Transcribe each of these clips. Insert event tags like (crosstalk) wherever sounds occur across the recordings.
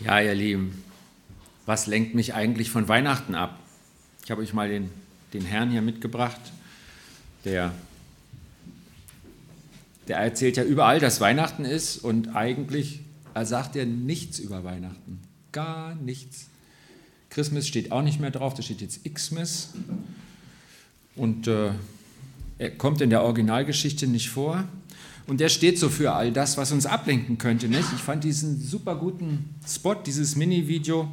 Ja, ihr Lieben, was lenkt mich eigentlich von Weihnachten ab? Ich habe euch mal den, den Herrn hier mitgebracht, der, der erzählt ja überall, dass Weihnachten ist und eigentlich er sagt er nichts über Weihnachten. Gar nichts. Christmas steht auch nicht mehr drauf, da steht jetzt Xmas. Und äh, er kommt in der Originalgeschichte nicht vor. Und der steht so für all das, was uns ablenken könnte. Nicht? Ich fand diesen super guten Spot, dieses Mini-Video,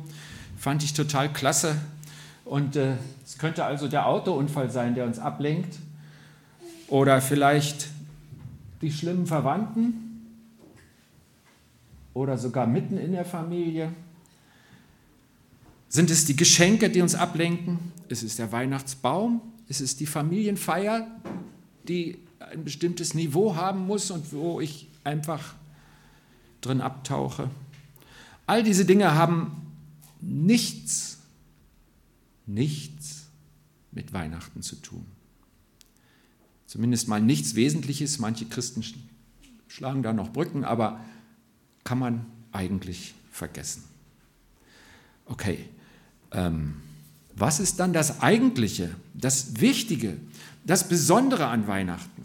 fand ich total klasse. Und äh, es könnte also der Autounfall sein, der uns ablenkt. Oder vielleicht die schlimmen Verwandten. Oder sogar mitten in der Familie. Sind es die Geschenke, die uns ablenken? Ist es der Weihnachtsbaum? Ist es die Familienfeier, die ein bestimmtes Niveau haben muss und wo ich einfach drin abtauche. All diese Dinge haben nichts, nichts mit Weihnachten zu tun. Zumindest mal nichts Wesentliches. Manche Christen schlagen da noch Brücken, aber kann man eigentlich vergessen. Okay, ähm, was ist dann das Eigentliche, das Wichtige, das Besondere an Weihnachten?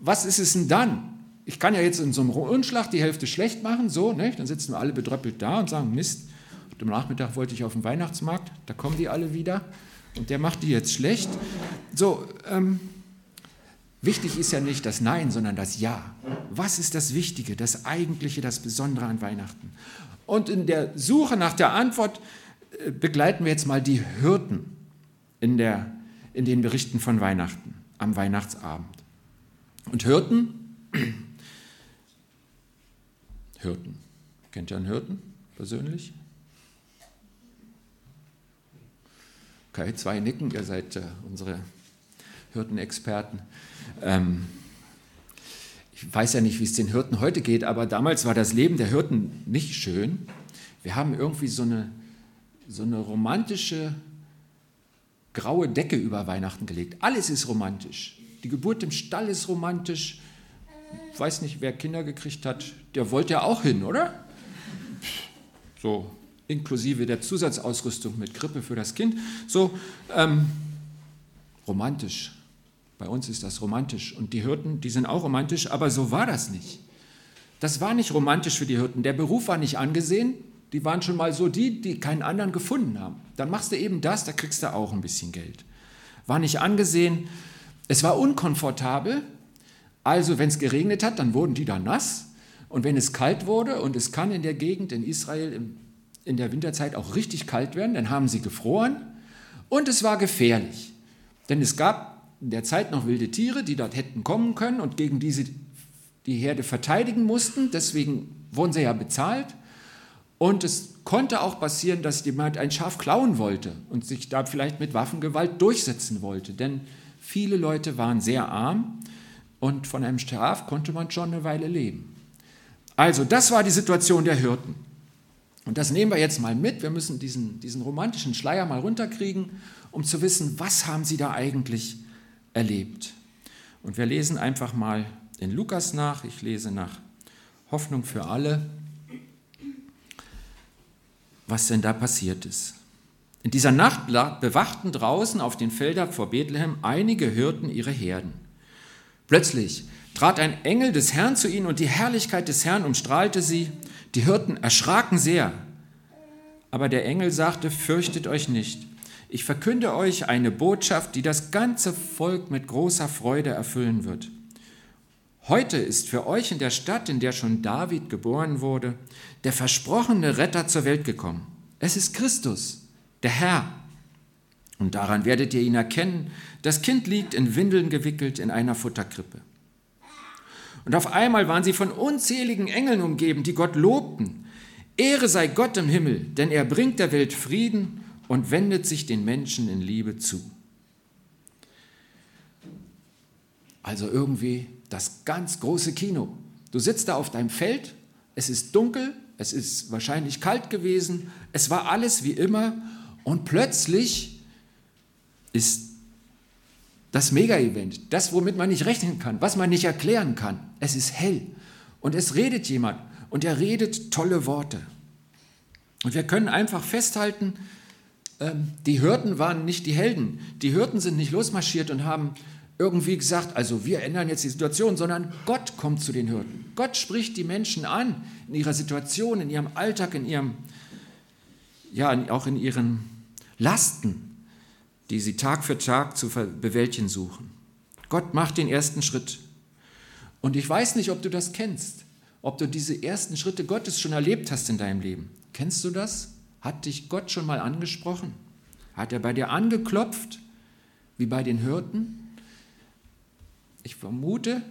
was ist es denn dann? Ich kann ja jetzt in so einem Rundschlag die Hälfte schlecht machen, so, ne? dann sitzen wir alle bedröppelt da und sagen, Mist, am Nachmittag wollte ich auf den Weihnachtsmarkt, da kommen die alle wieder und der macht die jetzt schlecht. So, ähm, wichtig ist ja nicht das Nein, sondern das Ja. Was ist das Wichtige, das Eigentliche, das Besondere an Weihnachten? Und in der Suche nach der Antwort äh, begleiten wir jetzt mal die Hirten in, der, in den Berichten von Weihnachten, am Weihnachtsabend. Und Hirten, Hirten, kennt ihr einen Hirten persönlich? Okay, zwei nicken, ihr seid äh, unsere Hirtenexperten. Ähm, ich weiß ja nicht, wie es den Hirten heute geht, aber damals war das Leben der Hirten nicht schön. Wir haben irgendwie so eine, so eine romantische graue Decke über Weihnachten gelegt. Alles ist romantisch. Die Geburt im Stall ist romantisch. Ich weiß nicht, wer Kinder gekriegt hat, der wollte ja auch hin, oder? So, inklusive der Zusatzausrüstung mit Krippe für das Kind. So, ähm, romantisch. Bei uns ist das romantisch. Und die Hirten, die sind auch romantisch, aber so war das nicht. Das war nicht romantisch für die Hirten. Der Beruf war nicht angesehen. Die waren schon mal so die, die keinen anderen gefunden haben. Dann machst du eben das, da kriegst du auch ein bisschen Geld. War nicht angesehen. Es war unkomfortabel, also wenn es geregnet hat, dann wurden die da nass. Und wenn es kalt wurde, und es kann in der Gegend in Israel in der Winterzeit auch richtig kalt werden, dann haben sie gefroren. Und es war gefährlich, denn es gab in der Zeit noch wilde Tiere, die dort hätten kommen können und gegen diese die Herde verteidigen mussten. Deswegen wurden sie ja bezahlt. Und es konnte auch passieren, dass jemand ein Schaf klauen wollte und sich da vielleicht mit Waffengewalt durchsetzen wollte. Denn Viele Leute waren sehr arm und von einem Schaf konnte man schon eine Weile leben. Also, das war die Situation der Hirten. Und das nehmen wir jetzt mal mit. Wir müssen diesen, diesen romantischen Schleier mal runterkriegen, um zu wissen, was haben sie da eigentlich erlebt. Und wir lesen einfach mal in Lukas nach. Ich lese nach Hoffnung für alle, was denn da passiert ist. In dieser Nacht bewachten draußen auf den Feldern vor Bethlehem einige Hirten ihre Herden. Plötzlich trat ein Engel des Herrn zu ihnen und die Herrlichkeit des Herrn umstrahlte sie. Die Hirten erschraken sehr. Aber der Engel sagte, fürchtet euch nicht. Ich verkünde euch eine Botschaft, die das ganze Volk mit großer Freude erfüllen wird. Heute ist für euch in der Stadt, in der schon David geboren wurde, der versprochene Retter zur Welt gekommen. Es ist Christus der Herr. Und daran werdet ihr ihn erkennen. Das Kind liegt in Windeln gewickelt in einer Futterkrippe. Und auf einmal waren sie von unzähligen Engeln umgeben, die Gott lobten. Ehre sei Gott im Himmel, denn er bringt der Welt Frieden und wendet sich den Menschen in Liebe zu. Also irgendwie das ganz große Kino. Du sitzt da auf deinem Feld, es ist dunkel, es ist wahrscheinlich kalt gewesen, es war alles wie immer und plötzlich ist das Mega-Event, das, womit man nicht rechnen kann, was man nicht erklären kann. Es ist hell und es redet jemand und er redet tolle Worte. Und wir können einfach festhalten, ähm, die Hirten waren nicht die Helden. Die Hirten sind nicht losmarschiert und haben irgendwie gesagt, also wir ändern jetzt die Situation, sondern Gott kommt zu den Hirten. Gott spricht die Menschen an in ihrer Situation, in ihrem Alltag, in ihrem, ja, auch in ihren Lasten, die sie Tag für Tag zu bewältigen suchen. Gott macht den ersten Schritt. Und ich weiß nicht, ob du das kennst, ob du diese ersten Schritte Gottes schon erlebt hast in deinem Leben. Kennst du das? Hat dich Gott schon mal angesprochen? Hat er bei dir angeklopft, wie bei den Hirten? Ich vermute,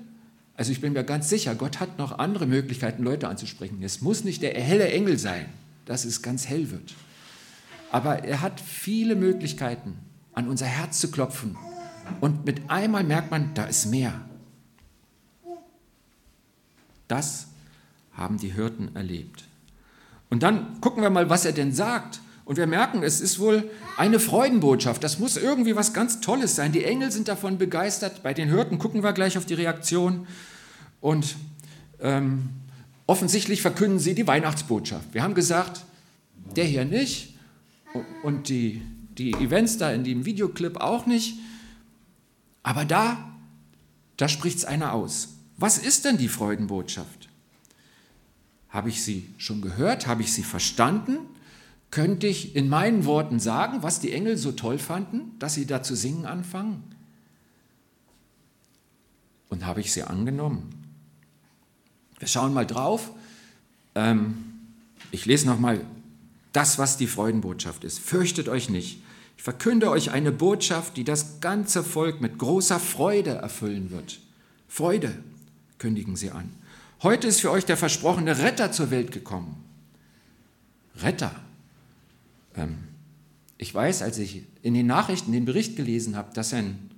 also ich bin mir ganz sicher, Gott hat noch andere Möglichkeiten, Leute anzusprechen. Es muss nicht der helle Engel sein, dass es ganz hell wird. Aber er hat viele Möglichkeiten, an unser Herz zu klopfen. Und mit einmal merkt man, da ist mehr. Das haben die Hirten erlebt. Und dann gucken wir mal, was er denn sagt. Und wir merken, es ist wohl eine Freudenbotschaft. Das muss irgendwie was ganz Tolles sein. Die Engel sind davon begeistert. Bei den Hirten gucken wir gleich auf die Reaktion. Und ähm, offensichtlich verkünden sie die Weihnachtsbotschaft. Wir haben gesagt, der hier nicht und die, die Events da in dem Videoclip auch nicht. Aber da, da spricht es einer aus. Was ist denn die Freudenbotschaft? Habe ich sie schon gehört? Habe ich sie verstanden? Könnte ich in meinen Worten sagen, was die Engel so toll fanden, dass sie da zu singen anfangen? Und habe ich sie angenommen? Wir schauen mal drauf. Ähm, ich lese nochmal das, was die Freudenbotschaft ist. Fürchtet euch nicht. Ich verkünde euch eine Botschaft, die das ganze Volk mit großer Freude erfüllen wird. Freude, kündigen sie an. Heute ist für euch der versprochene Retter zur Welt gekommen. Retter. Ähm, ich weiß, als ich in den Nachrichten den Bericht gelesen habe, dass ein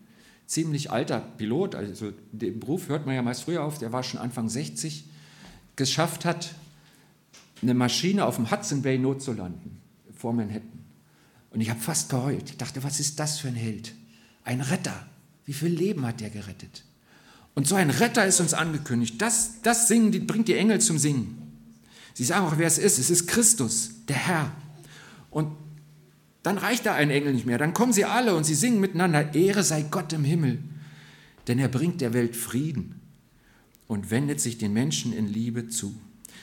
ziemlich alter Pilot, also den Beruf hört man ja meist früher auf, der war schon Anfang 60, geschafft hat, eine Maschine auf dem Hudson Bay notzulanden, vor Manhattan. Und ich habe fast geheult. Ich dachte, was ist das für ein Held? Ein Retter. Wie viel Leben hat der gerettet? Und so ein Retter ist uns angekündigt. Das, das Singen die, bringt die Engel zum Singen. Sie sagen auch, wer es ist. Es ist Christus, der Herr. Und dann reicht da ein Engel nicht mehr. Dann kommen sie alle und sie singen miteinander, Ehre sei Gott im Himmel, denn er bringt der Welt Frieden und wendet sich den Menschen in Liebe zu.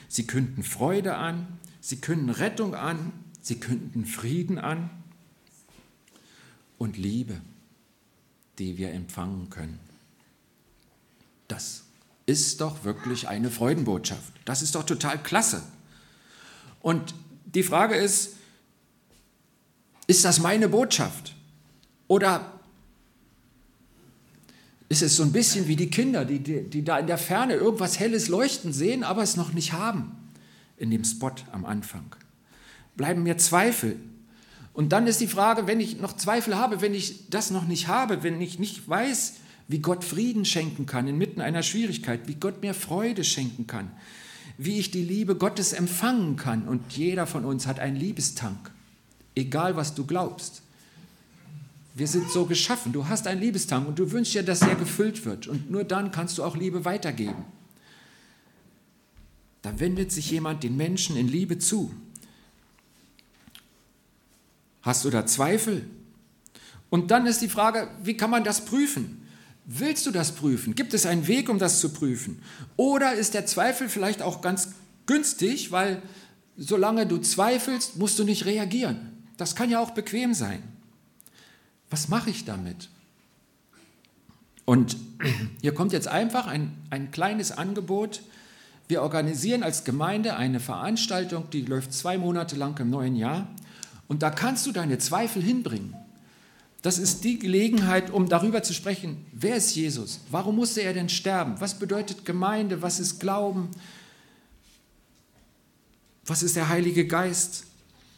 Sie künden Freude an, sie künden Rettung an, sie künden Frieden an und Liebe, die wir empfangen können. Das ist doch wirklich eine Freudenbotschaft. Das ist doch total klasse. Und die Frage ist, ist das meine Botschaft? Oder ist es so ein bisschen wie die Kinder, die, die, die, da in der Ferne irgendwas Helles leuchten sehen, aber es noch nicht haben in dem Spot am Anfang? Bleiben mir Zweifel. Und dann ist die Frage, wenn ich noch Zweifel habe, wenn ich das noch nicht habe, wenn ich nicht weiß, wie Gott Frieden schenken kann inmitten einer Schwierigkeit, wie Gott mir Freude schenken kann, wie ich die Liebe Gottes empfangen kann. Und jeder von uns hat einen Liebestank egal was du glaubst. Wir sind so geschaffen. Du hast einen Liebestank und du wünschst dir, dass er gefüllt wird. Und nur dann kannst du auch Liebe weitergeben. Da wendet sich jemand den Menschen in Liebe zu. Hast du da Zweifel? Und dann ist die Frage, wie kann man das prüfen? Willst du das prüfen? Gibt es einen Weg, um das zu prüfen? Oder ist der Zweifel vielleicht auch ganz günstig, weil solange du zweifelst, musst du nicht reagieren. Das kann ja auch bequem sein. Was mache ich damit? Und hier kommt jetzt einfach ein, ein kleines Angebot. Wir organisieren als Gemeinde eine Veranstaltung, die läuft zwei Monate lang im neuen Jahr. Und da kannst du deine Zweifel hinbringen. Das ist die Gelegenheit, um darüber zu sprechen, wer ist Jesus? Warum musste er denn sterben? Was bedeutet Gemeinde? Was ist Glauben? Was ist der Heilige Geist?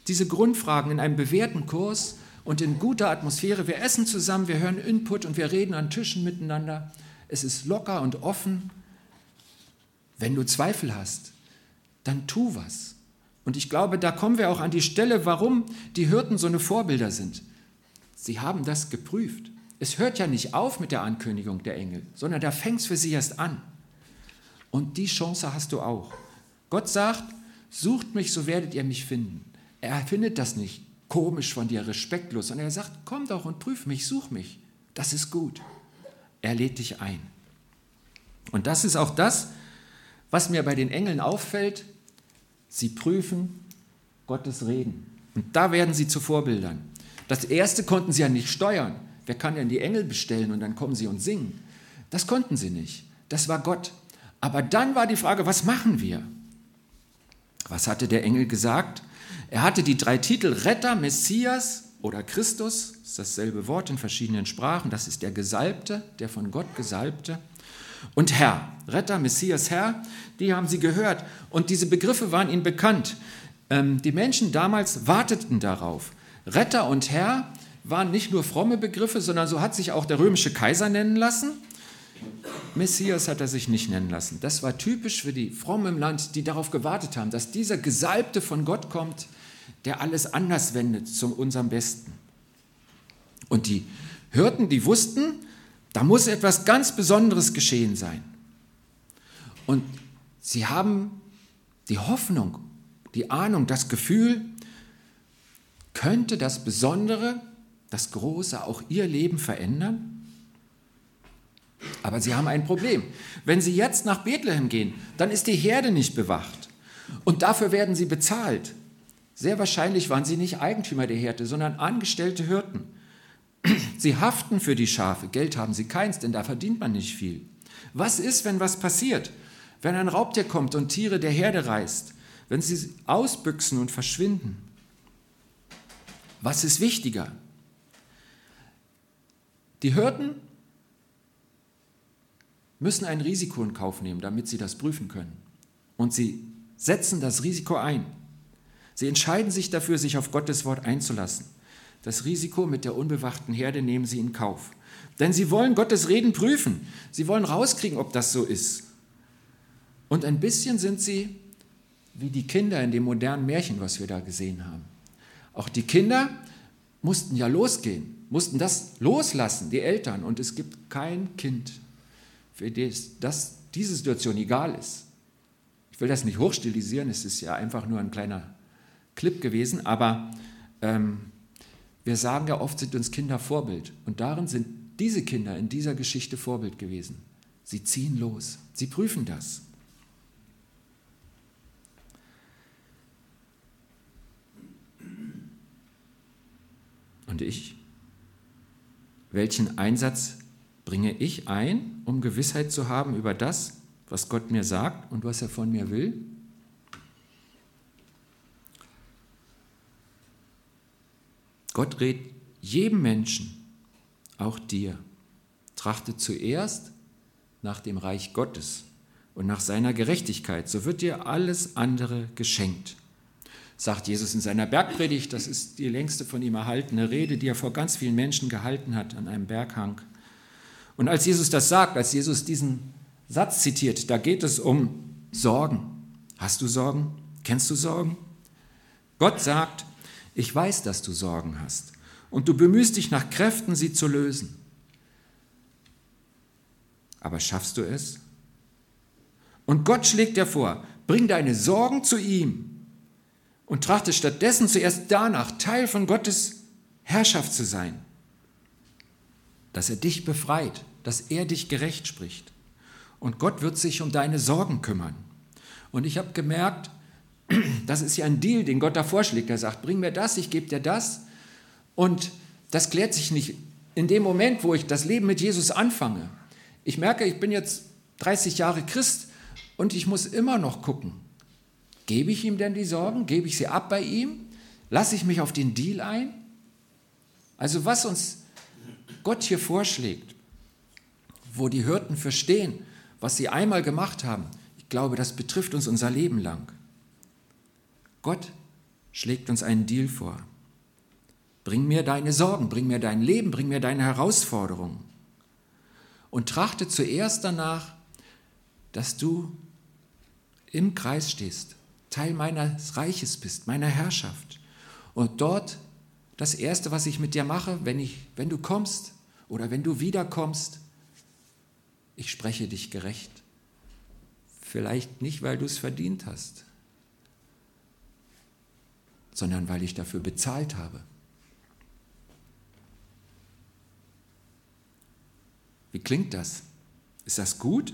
Diese Grundfragen in einem bewährten Kurs und in guter Atmosphäre. Wir essen zusammen, wir hören Input und wir reden an Tischen miteinander. Es ist locker und offen. Wenn du Zweifel hast, dann tu was. Und ich glaube, da kommen wir auch an die Stelle, warum die Hirten so eine Vorbilder sind. Sie haben das geprüft. Es hört ja nicht auf mit der Ankündigung der Engel, sondern da fängt es für sie erst an. Und die Chance hast du auch. Gott sagt, sucht mich, so werdet ihr mich finden. Er findet das nicht komisch von dir, respektlos, sondern er sagt, komm doch und prüf mich, such mich. Das ist gut. Er lädt dich ein. Und das ist auch das, was mir bei den Engeln auffällt. Sie prüfen Gottes Reden. Und da werden sie zu Vorbildern. Das erste konnten sie ja nicht steuern. Wer kann denn die Engel bestellen und dann kommen sie und singen? Das konnten sie nicht. Das war Gott. Aber dann war die Frage, was machen wir? Was hatte der Engel gesagt? Er hatte die drei Titel Retter, Messias oder Christus, ist dasselbe Wort in verschiedenen Sprachen, das ist der Gesalbte, der von Gott Gesalbte. Und Herr, Retter, Messias, Herr, die haben sie gehört und diese Begriffe waren ihnen bekannt. Ähm, die Menschen damals warteten darauf. Retter und Herr waren nicht nur fromme Begriffe, sondern so hat sich auch der römische Kaiser nennen lassen. Messias hat er sich nicht nennen lassen. Das war typisch für die Frommen im Land, die darauf gewartet haben, dass dieser Gesalbte von Gott kommt, der alles anders wendet zu unserem Besten. Und die Hirten, die wussten, da muss etwas ganz Besonderes geschehen sein. Und sie haben die Hoffnung, die Ahnung, das Gefühl, könnte das Besondere, das Große auch ihr Leben verändern? Aber sie haben ein Problem. Wenn sie jetzt nach Bethlehem gehen, dann ist die Herde nicht bewacht. Und dafür werden sie bezahlt. Sehr wahrscheinlich waren sie nicht Eigentümer der Herde, sondern angestellte Hirten. Sie haften für die Schafe. Geld haben sie keins, denn da verdient man nicht viel. Was ist, wenn was passiert? Wenn ein Raubtier kommt und Tiere der Herde reißt? Wenn sie ausbüchsen und verschwinden? Was ist wichtiger? Die Hirten müssen ein Risiko in Kauf nehmen, damit sie das prüfen können. Und sie setzen das Risiko ein. Sie entscheiden sich dafür, sich auf Gottes Wort einzulassen. Das Risiko mit der unbewachten Herde nehmen sie in Kauf. Denn sie wollen Gottes Reden prüfen. Sie wollen rauskriegen, ob das so ist. Und ein bisschen sind sie wie die Kinder in dem modernen Märchen, was wir da gesehen haben. Auch die Kinder mussten ja losgehen, mussten das loslassen, die Eltern. Und es gibt kein Kind, für das, das diese Situation egal ist. Ich will das nicht hochstilisieren, es ist ja einfach nur ein kleiner Clip gewesen, aber ähm, wir sagen ja oft, sind uns Kinder Vorbild. Und darin sind diese Kinder in dieser Geschichte Vorbild gewesen. Sie ziehen los, sie prüfen das. Und ich? Welchen Einsatz bringe ich ein, um Gewissheit zu haben über das, was Gott mir sagt und was er von mir will? Gott rät jedem Menschen, auch dir, trachte zuerst nach dem Reich Gottes und nach seiner Gerechtigkeit, so wird dir alles andere geschenkt. Sagt Jesus in seiner Bergpredigt, das ist die längste von ihm erhaltene Rede, die er vor ganz vielen Menschen gehalten hat an einem Berghang. Und als Jesus das sagt, als Jesus diesen Satz zitiert, da geht es um Sorgen. Hast du Sorgen? Kennst du Sorgen? Gott sagt, ich weiß, dass du Sorgen hast und du bemühst dich nach Kräften, sie zu lösen. Aber schaffst du es? Und Gott schlägt dir vor, bring deine Sorgen zu ihm und trachte stattdessen zuerst danach, Teil von Gottes Herrschaft zu sein dass er dich befreit, dass er dich gerecht spricht. Und Gott wird sich um deine Sorgen kümmern. Und ich habe gemerkt, das ist ja ein Deal, den Gott da vorschlägt. Er sagt, bring mir das, ich gebe dir das. Und das klärt sich nicht in dem Moment, wo ich das Leben mit Jesus anfange. Ich merke, ich bin jetzt 30 Jahre Christ und ich muss immer noch gucken. Gebe ich ihm denn die Sorgen? Gebe ich sie ab bei ihm? Lasse ich mich auf den Deal ein? Also was uns Gott hier vorschlägt, wo die Hirten verstehen, was sie einmal gemacht haben, ich glaube, das betrifft uns unser Leben lang. Gott schlägt uns einen Deal vor. Bring mir deine Sorgen, bring mir dein Leben, bring mir deine Herausforderungen. Und trachte zuerst danach, dass du im Kreis stehst, Teil meines Reiches bist, meiner Herrschaft. Und dort das Erste, was ich mit dir mache, wenn, ich, wenn du kommst oder wenn du wiederkommst, ich spreche dich gerecht. Vielleicht nicht, weil du es verdient hast, sondern weil ich dafür bezahlt habe. Wie klingt das? Ist das gut?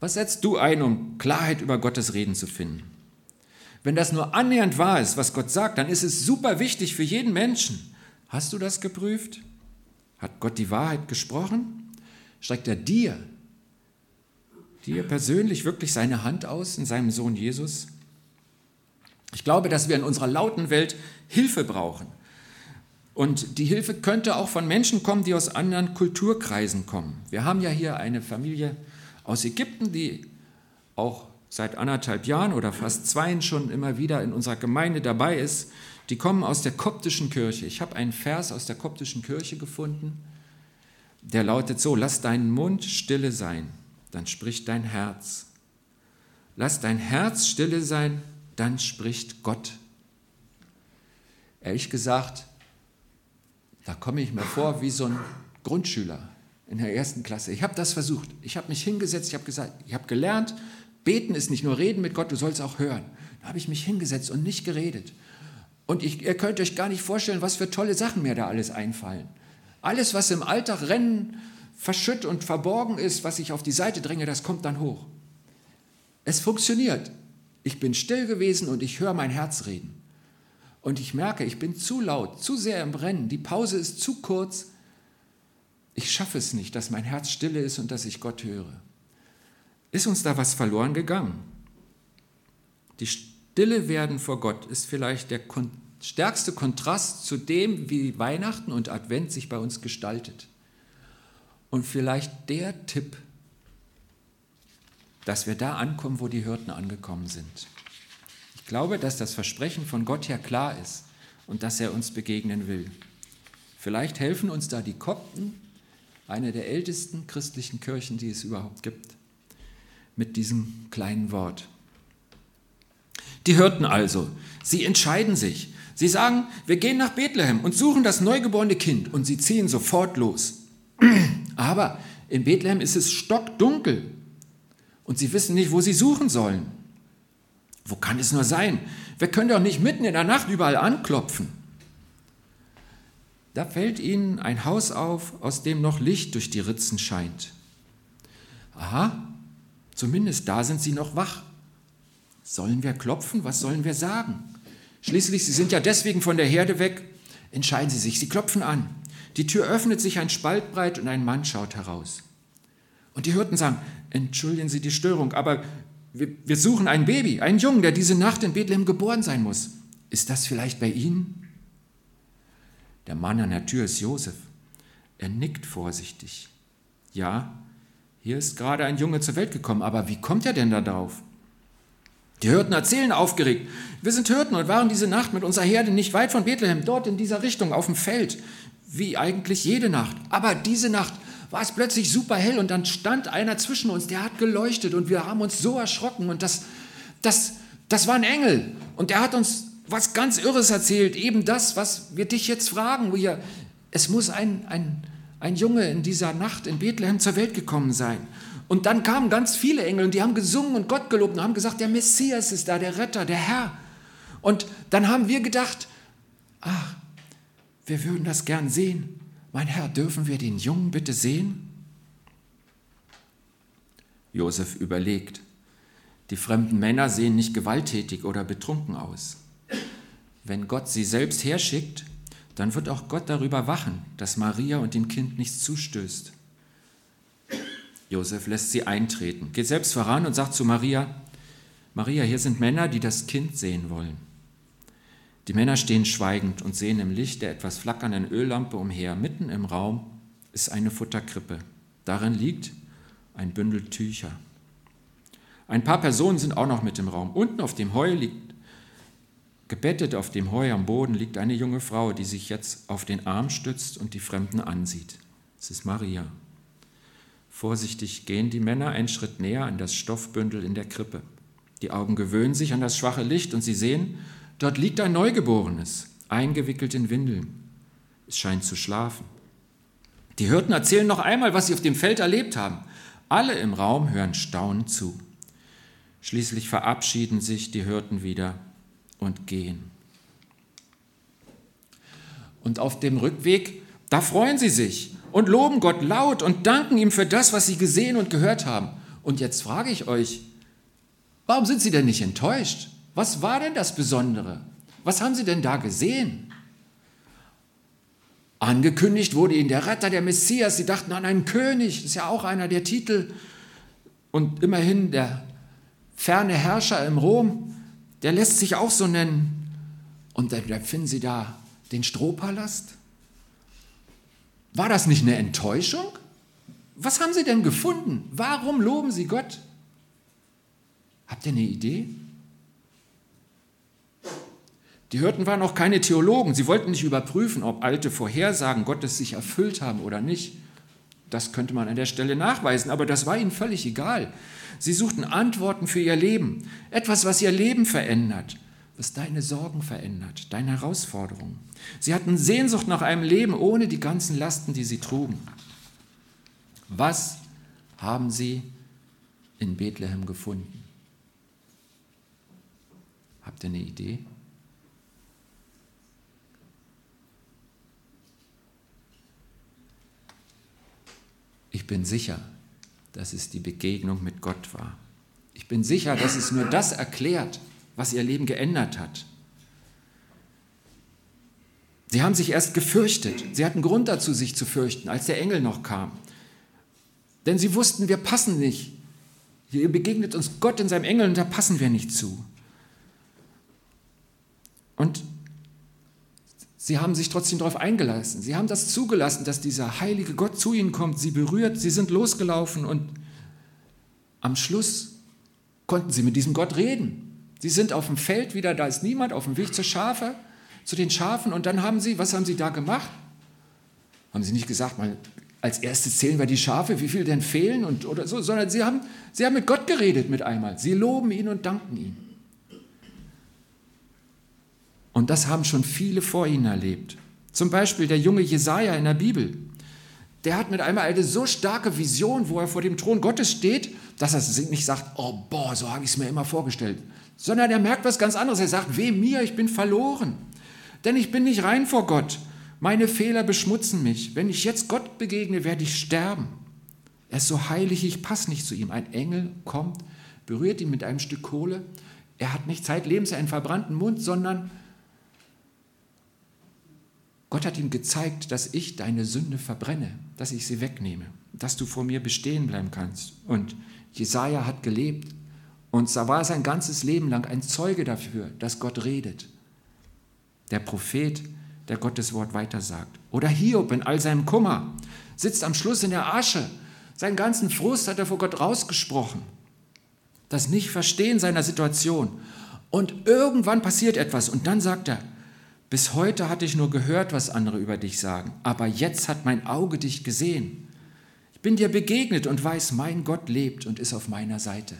Was setzt du ein, um Klarheit über Gottes Reden zu finden? Wenn das nur annähernd wahr ist, was Gott sagt, dann ist es super wichtig für jeden Menschen. Hast du das geprüft? Hat Gott die Wahrheit gesprochen? Streckt er dir, dir persönlich wirklich seine Hand aus in seinem Sohn Jesus? Ich glaube, dass wir in unserer lauten Welt Hilfe brauchen. Und die Hilfe könnte auch von Menschen kommen, die aus anderen Kulturkreisen kommen. Wir haben ja hier eine Familie aus Ägypten, die auch seit anderthalb Jahren oder fast zweien schon immer wieder in unserer Gemeinde dabei ist. Die kommen aus der koptischen Kirche. Ich habe einen Vers aus der koptischen Kirche gefunden, der lautet so, lass deinen Mund stille sein, dann spricht dein Herz. Lass dein Herz stille sein, dann spricht Gott. Ehrlich gesagt, da komme ich mir vor wie so ein Grundschüler in der ersten Klasse. Ich habe das versucht. Ich habe mich hingesetzt, ich habe gesagt, ich habe gelernt, beten ist nicht nur reden mit Gott, du sollst auch hören. Da habe ich mich hingesetzt und nicht geredet. Und ich, ihr könnt euch gar nicht vorstellen, was für tolle Sachen mir da alles einfallen. Alles, was im Alltag rennen, verschütt und verborgen ist, was ich auf die Seite dränge, das kommt dann hoch. Es funktioniert. Ich bin still gewesen und ich höre mein Herz reden. Und ich merke, ich bin zu laut, zu sehr im Rennen, die Pause ist zu kurz. Ich schaffe es nicht, dass mein Herz stille ist und dass ich Gott höre. Ist uns da was verloren gegangen? Die Stille werden vor Gott ist vielleicht der stärkste Kontrast zu dem, wie Weihnachten und Advent sich bei uns gestaltet. Und vielleicht der Tipp, dass wir da ankommen, wo die Hirten angekommen sind glaube, dass das Versprechen von Gott her klar ist und dass er uns begegnen will. Vielleicht helfen uns da die Kopten, eine der ältesten christlichen Kirchen, die es überhaupt gibt, mit diesem kleinen Wort. Die Hirten also, sie entscheiden sich. Sie sagen, wir gehen nach Bethlehem und suchen das neugeborene Kind und sie ziehen sofort los. (clears throat) Aber in Bethlehem ist es stockdunkel und sie wissen nicht, wo sie suchen sollen. Wo kann es nur sein? Wir können doch nicht mitten in der Nacht überall anklopfen. Da fällt ihnen ein Haus auf, aus dem noch Licht durch die Ritzen scheint. Aha, zumindest da sind sie noch wach. Sollen wir klopfen? Was sollen wir sagen? Schließlich, sie sind ja deswegen von der Herde weg. Entscheiden sie sich, sie klopfen an. Die Tür öffnet sich ein Spalt breit und ein Mann schaut heraus. Und die Hirten sagen, entschuldigen Sie die Störung, aber wir, wir suchen ein Baby, einen Jungen, der diese Nacht in Bethlehem geboren sein muss. Ist das vielleicht bei Ihnen? Der Mann an der Tür ist Josef. Er nickt vorsichtig. Ja, hier ist gerade ein Junge zur Welt gekommen, aber wie kommt er denn da drauf? Die Hirten erzählen aufgeregt, wir sind Hirten und waren diese Nacht mit unserer Herde nicht weit von Bethlehem, dort in dieser Richtung, auf dem Feld, wie eigentlich jede Nacht. Aber diese Nacht war es plötzlich super hell und dann stand einer zwischen uns, der hat geleuchtet und wir haben uns so erschrocken und das, das, das war ein Engel und der hat uns was ganz Irres erzählt, eben das, was wir dich jetzt fragen. Wir, es muss ein, ein, ein Junge in dieser Nacht in Bethlehem zur Welt gekommen sein. Und dann kamen ganz viele Engel und die haben gesungen und Gott gelobt und haben gesagt, der Messias ist da, der Retter, der Herr. Und dann haben wir gedacht, ach, wir würden das gern sehen. Mein Herr, dürfen wir den Jungen bitte sehen? Josef überlegt. Die fremden Männer sehen nicht gewalttätig oder betrunken aus. Wenn Gott sie selbst herschickt, dann wird auch Gott darüber wachen, dass Maria und dem Kind nichts zustößt. Josef lässt sie eintreten, geht selbst voran und sagt zu Maria, Maria, hier sind Männer, die das Kind sehen wollen. Die Männer stehen schweigend und sehen im Licht der etwas flackernden Öllampe umher. Mitten im Raum ist eine Futterkrippe. Darin liegt ein Bündel Tücher. Ein paar Personen sind auch noch mit im Raum. Unten auf dem Heu liegt, gebettet auf dem Heu am Boden, liegt eine junge Frau, die sich jetzt auf den Arm stützt und die Fremden ansieht. Es ist Maria. Vorsichtig gehen die Männer einen Schritt näher an das Stoffbündel in der Krippe. Die Augen gewöhnen sich an das schwache Licht und sie sehen, Dort liegt ein Neugeborenes, eingewickelt in Windeln. Es scheint zu schlafen. Die Hirten erzählen noch einmal, was sie auf dem Feld erlebt haben. Alle im Raum hören staunend zu. Schließlich verabschieden sich die Hirten wieder. und gehen. Und auf dem Rückweg, da freuen sie sich und loben Gott laut und danken ihm für das, was sie gesehen und gehört haben. Und jetzt frage ich euch, warum sind sie denn nicht enttäuscht? Was war denn das Besondere? Was haben sie denn da gesehen? Angekündigt wurde ihnen der Retter, der Messias. Sie dachten an einen König, das ist ja auch einer der Titel. Und immerhin der ferne Herrscher im Rom, der lässt sich auch so nennen. Und da finden sie da den Strohpalast. War das nicht eine Enttäuschung? Was haben sie denn gefunden? Warum loben sie Gott? Habt ihr eine Idee? Die Hirten waren auch keine Theologen. Sie wollten nicht überprüfen, ob alte Vorhersagen Gottes sich erfüllt haben oder nicht. Das könnte man an der Stelle nachweisen, aber das war ihnen völlig egal. Sie suchten Antworten für ihr Leben, etwas, was ihr Leben verändert, was deine Sorgen verändert, deine Herausforderungen. Sie hatten Sehnsucht nach einem Leben ohne die ganzen Lasten, die sie trugen. Was haben sie in Bethlehem gefunden? Habt ihr eine Idee? Ich bin sicher, dass es die Begegnung mit Gott war. Ich bin sicher, dass es nur das erklärt, was ihr Leben geändert hat. Sie haben sich erst gefürchtet. Sie hatten Grund dazu, sich zu fürchten, als der Engel noch kam. Denn sie wussten, wir passen nicht. Hier begegnet uns Gott in seinem Engel und da passen wir nicht zu. Und Sie haben sich trotzdem darauf eingelassen. Sie haben das zugelassen, dass dieser heilige Gott zu ihnen kommt, sie berührt. Sie sind losgelaufen und am Schluss konnten sie mit diesem Gott reden. Sie sind auf dem Feld wieder, da ist niemand, auf dem Weg zur Schafe, zu den Schafen. Und dann haben sie, was haben sie da gemacht? Haben sie nicht gesagt, mal als erstes zählen wir die Schafe, wie viel denn fehlen und oder so, sondern sie haben, sie haben mit Gott geredet mit einmal. Sie loben ihn und danken ihm. Und das haben schon viele vor ihnen erlebt. Zum Beispiel der junge Jesaja in der Bibel. Der hat mit einmal eine so starke Vision, wo er vor dem Thron Gottes steht, dass er nicht sagt, oh boah, so habe ich es mir immer vorgestellt, sondern er merkt was ganz anderes. Er sagt, weh mir, ich bin verloren, denn ich bin nicht rein vor Gott. Meine Fehler beschmutzen mich. Wenn ich jetzt Gott begegne, werde ich sterben. Er ist so heilig, ich passe nicht zu ihm. Ein Engel kommt, berührt ihn mit einem Stück Kohle. Er hat nicht zeitlebens einen verbrannten Mund, sondern Gott hat ihm gezeigt, dass ich deine Sünde verbrenne, dass ich sie wegnehme, dass du vor mir bestehen bleiben kannst. Und Jesaja hat gelebt und da war sein ganzes Leben lang ein Zeuge dafür, dass Gott redet. Der Prophet, der Gottes Wort weitersagt. Oder Hiob in all seinem Kummer sitzt am Schluss in der Asche. Seinen ganzen Frust hat er vor Gott rausgesprochen. Das Nicht-Verstehen seiner Situation. Und irgendwann passiert etwas und dann sagt er, bis heute hatte ich nur gehört, was andere über dich sagen, aber jetzt hat mein Auge dich gesehen. Ich bin dir begegnet und weiß, mein Gott lebt und ist auf meiner Seite.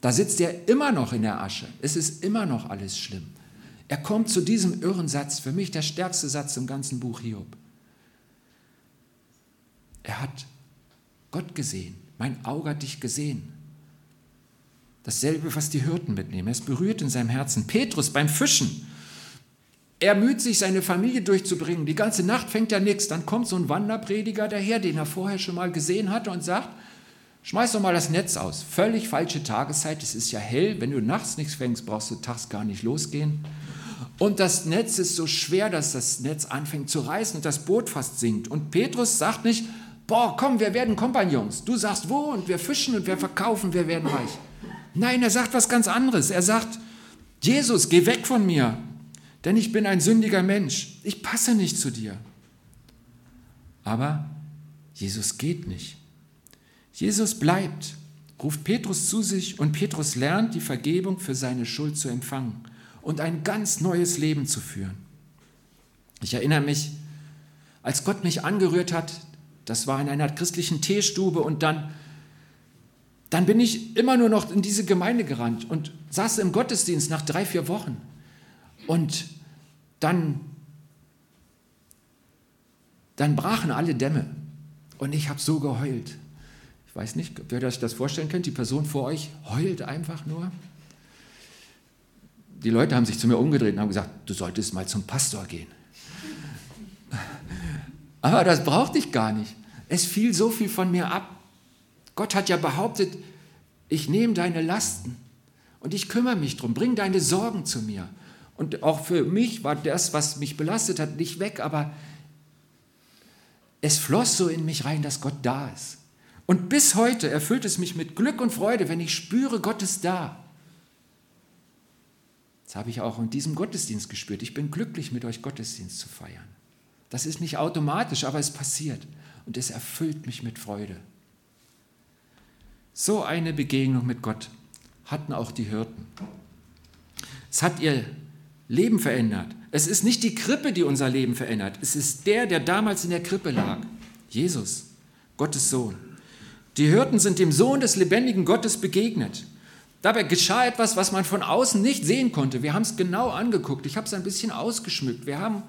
Da sitzt er immer noch in der Asche. Es ist immer noch alles schlimm. Er kommt zu diesem irren Satz, für mich der stärkste Satz im ganzen Buch Hiob. Er hat Gott gesehen, mein Auge hat dich gesehen. Dasselbe, was die Hirten mitnehmen. Er ist berührt in seinem Herzen. Petrus beim Fischen er müht sich, seine Familie durchzubringen. Die ganze Nacht fängt er nichts. Dann kommt so ein Wanderprediger daher, den er vorher schon mal gesehen hatte und sagt, schmeiß doch mal das Netz aus. Völlig falsche Tageszeit, es ist ja hell. Wenn du nachts nichts fängst, brauchst du tags gar nicht losgehen. Und das Netz ist so schwer, dass das Netz anfängt zu reißen und das Boot fast sinkt. Und Petrus sagt nicht, boah, komm, wir werden Kompagnons. Du sagst wo und wir fischen und wir verkaufen, wir werden reich. Nein, er sagt was ganz anderes. Er sagt, Jesus, geh weg von mir denn ich bin ein sündiger Mensch. Ich passe nicht zu dir. Aber Jesus geht nicht. Jesus bleibt, ruft Petrus zu sich und Petrus lernt, die Vergebung für seine Schuld zu empfangen und ein ganz neues Leben zu führen. Ich erinnere mich, als Gott mich angerührt hat, das war in einer christlichen Teestube und dann, dann bin ich immer nur noch in diese Gemeinde gerannt und saß im Gottesdienst nach drei, vier Wochen. Und dann, dann brachen alle Dämme und ich habe so geheult. Ich weiß nicht, ob ihr euch das vorstellen könnt, die Person vor euch heult einfach nur. die Leute haben sich zu mir umgedreht und haben gesagt, du solltest mal zum Pastor gehen. (laughs) Aber das brauchte ich gar nicht. Es fiel so viel von mir ab. Gott hat ja behauptet, ich nehme deine Lasten und ich kümmere mich drum, bring deine Sorgen zu mir. Und auch für mich war das, was mich belastet hat, nicht weg, aber es floss so in mich rein, dass Gott da ist. Und bis heute erfüllt es mich mit Glück und Freude, wenn ich spüre, Gott ist da. Das habe ich auch in diesem Gottesdienst gespürt. Ich bin glücklich, mit euch Gottesdienst zu feiern. Das ist nicht automatisch, aber es passiert. Und es erfüllt mich mit Freude. So eine Begegnung mit Gott hatten auch die Hirten. Es hat ihr Leben verändert. Es ist nicht die Krippe, die unser Leben verändert. Es ist der, der damals in der Krippe lag. Jesus, Gottes Sohn. Die Hirten sind dem Sohn des lebendigen Gottes begegnet. Dabei geschah etwas, was man von außen nicht sehen konnte. Wir haben es genau angeguckt. Ich habe es ein bisschen ausgeschmückt. Wir haben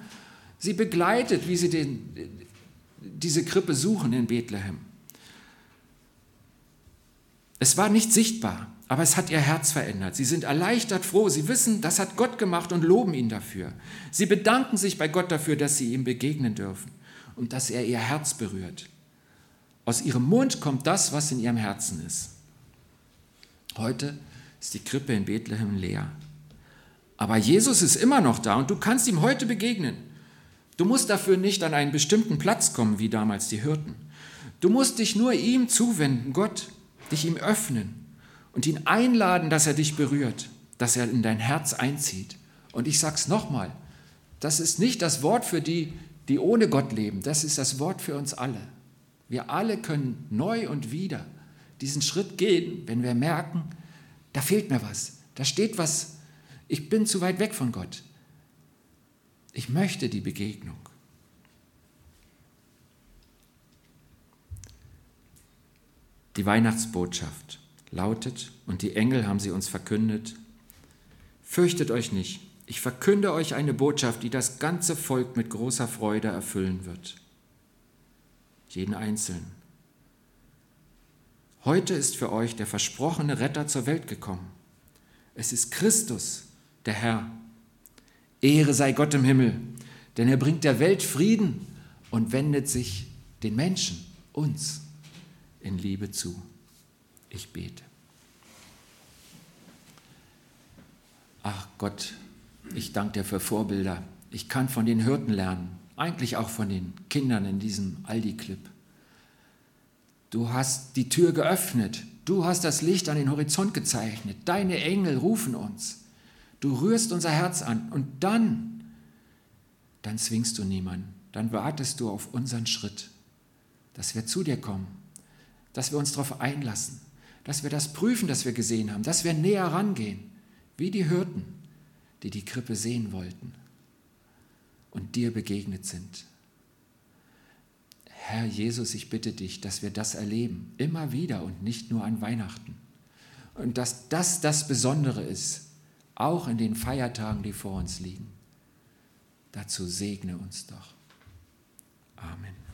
sie begleitet, wie sie den, diese Krippe suchen in Bethlehem. Es war nicht sichtbar, aber es hat ihr Herz verändert. Sie sind erleichtert froh. Sie wissen, das hat Gott gemacht und loben ihn dafür. Sie bedanken sich bei Gott dafür, dass sie ihm begegnen dürfen und dass er ihr Herz berührt. Aus ihrem Mund kommt das, was in ihrem Herzen ist. Heute ist die Krippe in Bethlehem leer. Aber Jesus ist immer noch da und du kannst ihm heute begegnen. Du musst dafür nicht an einen bestimmten Platz kommen, wie damals die Hirten. Du musst dich nur ihm zuwenden, Gott, dich ihm öffnen und ihn einladen, dass er dich berührt, dass er in dein Herz einzieht. Und ich sage es nochmal, das ist nicht das Wort für die, die ohne Gott leben, das ist das Wort für uns alle. Wir alle können neu und wieder diesen Schritt gehen, wenn wir merken, da fehlt mir was, da steht was, ich bin zu weit weg von Gott. Ich möchte die Begegnung. Die Weihnachtsbotschaft lautet, und die Engel haben sie uns verkündet, fürchtet euch nicht, ich verkünde euch eine Botschaft, die das ganze Volk mit großer Freude erfüllen wird. Jeden Einzelnen. Heute ist für euch der versprochene Retter zur Welt gekommen. Es ist Christus, der Herr. Ehre sei Gott im Himmel, denn er bringt der Welt Frieden und wendet sich den Menschen, uns, in Liebe zu. Ich bete. Ach Gott, ich danke dir für Vorbilder. Ich kann von den Hirten lernen, eigentlich auch von den Kindern in diesem Aldi-Clip. Du hast die Tür geöffnet. Du hast das Licht an den Horizont gezeichnet. Deine Engel rufen uns. Du rührst unser Herz an und dann, dann zwingst du niemanden. Dann wartest du auf unseren Schritt, dass wir zu dir kommen, dass wir uns darauf einlassen, dass wir das prüfen, das wir gesehen haben, dass wir näher rangehen, wie die Hirten, die die Krippe sehen wollten und dir begegnet sind. Herr Jesus, ich bitte dich, dass wir das erleben, immer wieder und nicht nur an Weihnachten. Und dass das das Besondere ist, auch in den Feiertagen, die vor uns liegen. Dazu segne uns doch. Amen.